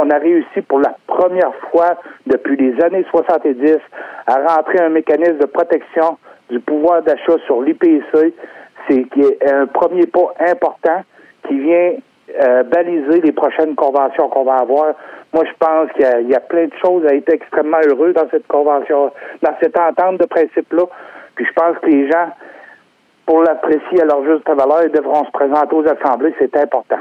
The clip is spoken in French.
On a réussi pour la première fois depuis les années 70 à rentrer un mécanisme de protection du pouvoir d'achat sur l'IPC. C'est un premier pas important qui vient euh, baliser les prochaines conventions qu'on va avoir. Moi, je pense qu'il y, a plein de choses à être extrêmement heureux dans cette convention, dans cette entente de principe-là. Puis je pense que les gens, pour l'apprécier à leur juste valeur, ils devront se présenter aux assemblées. C'est important.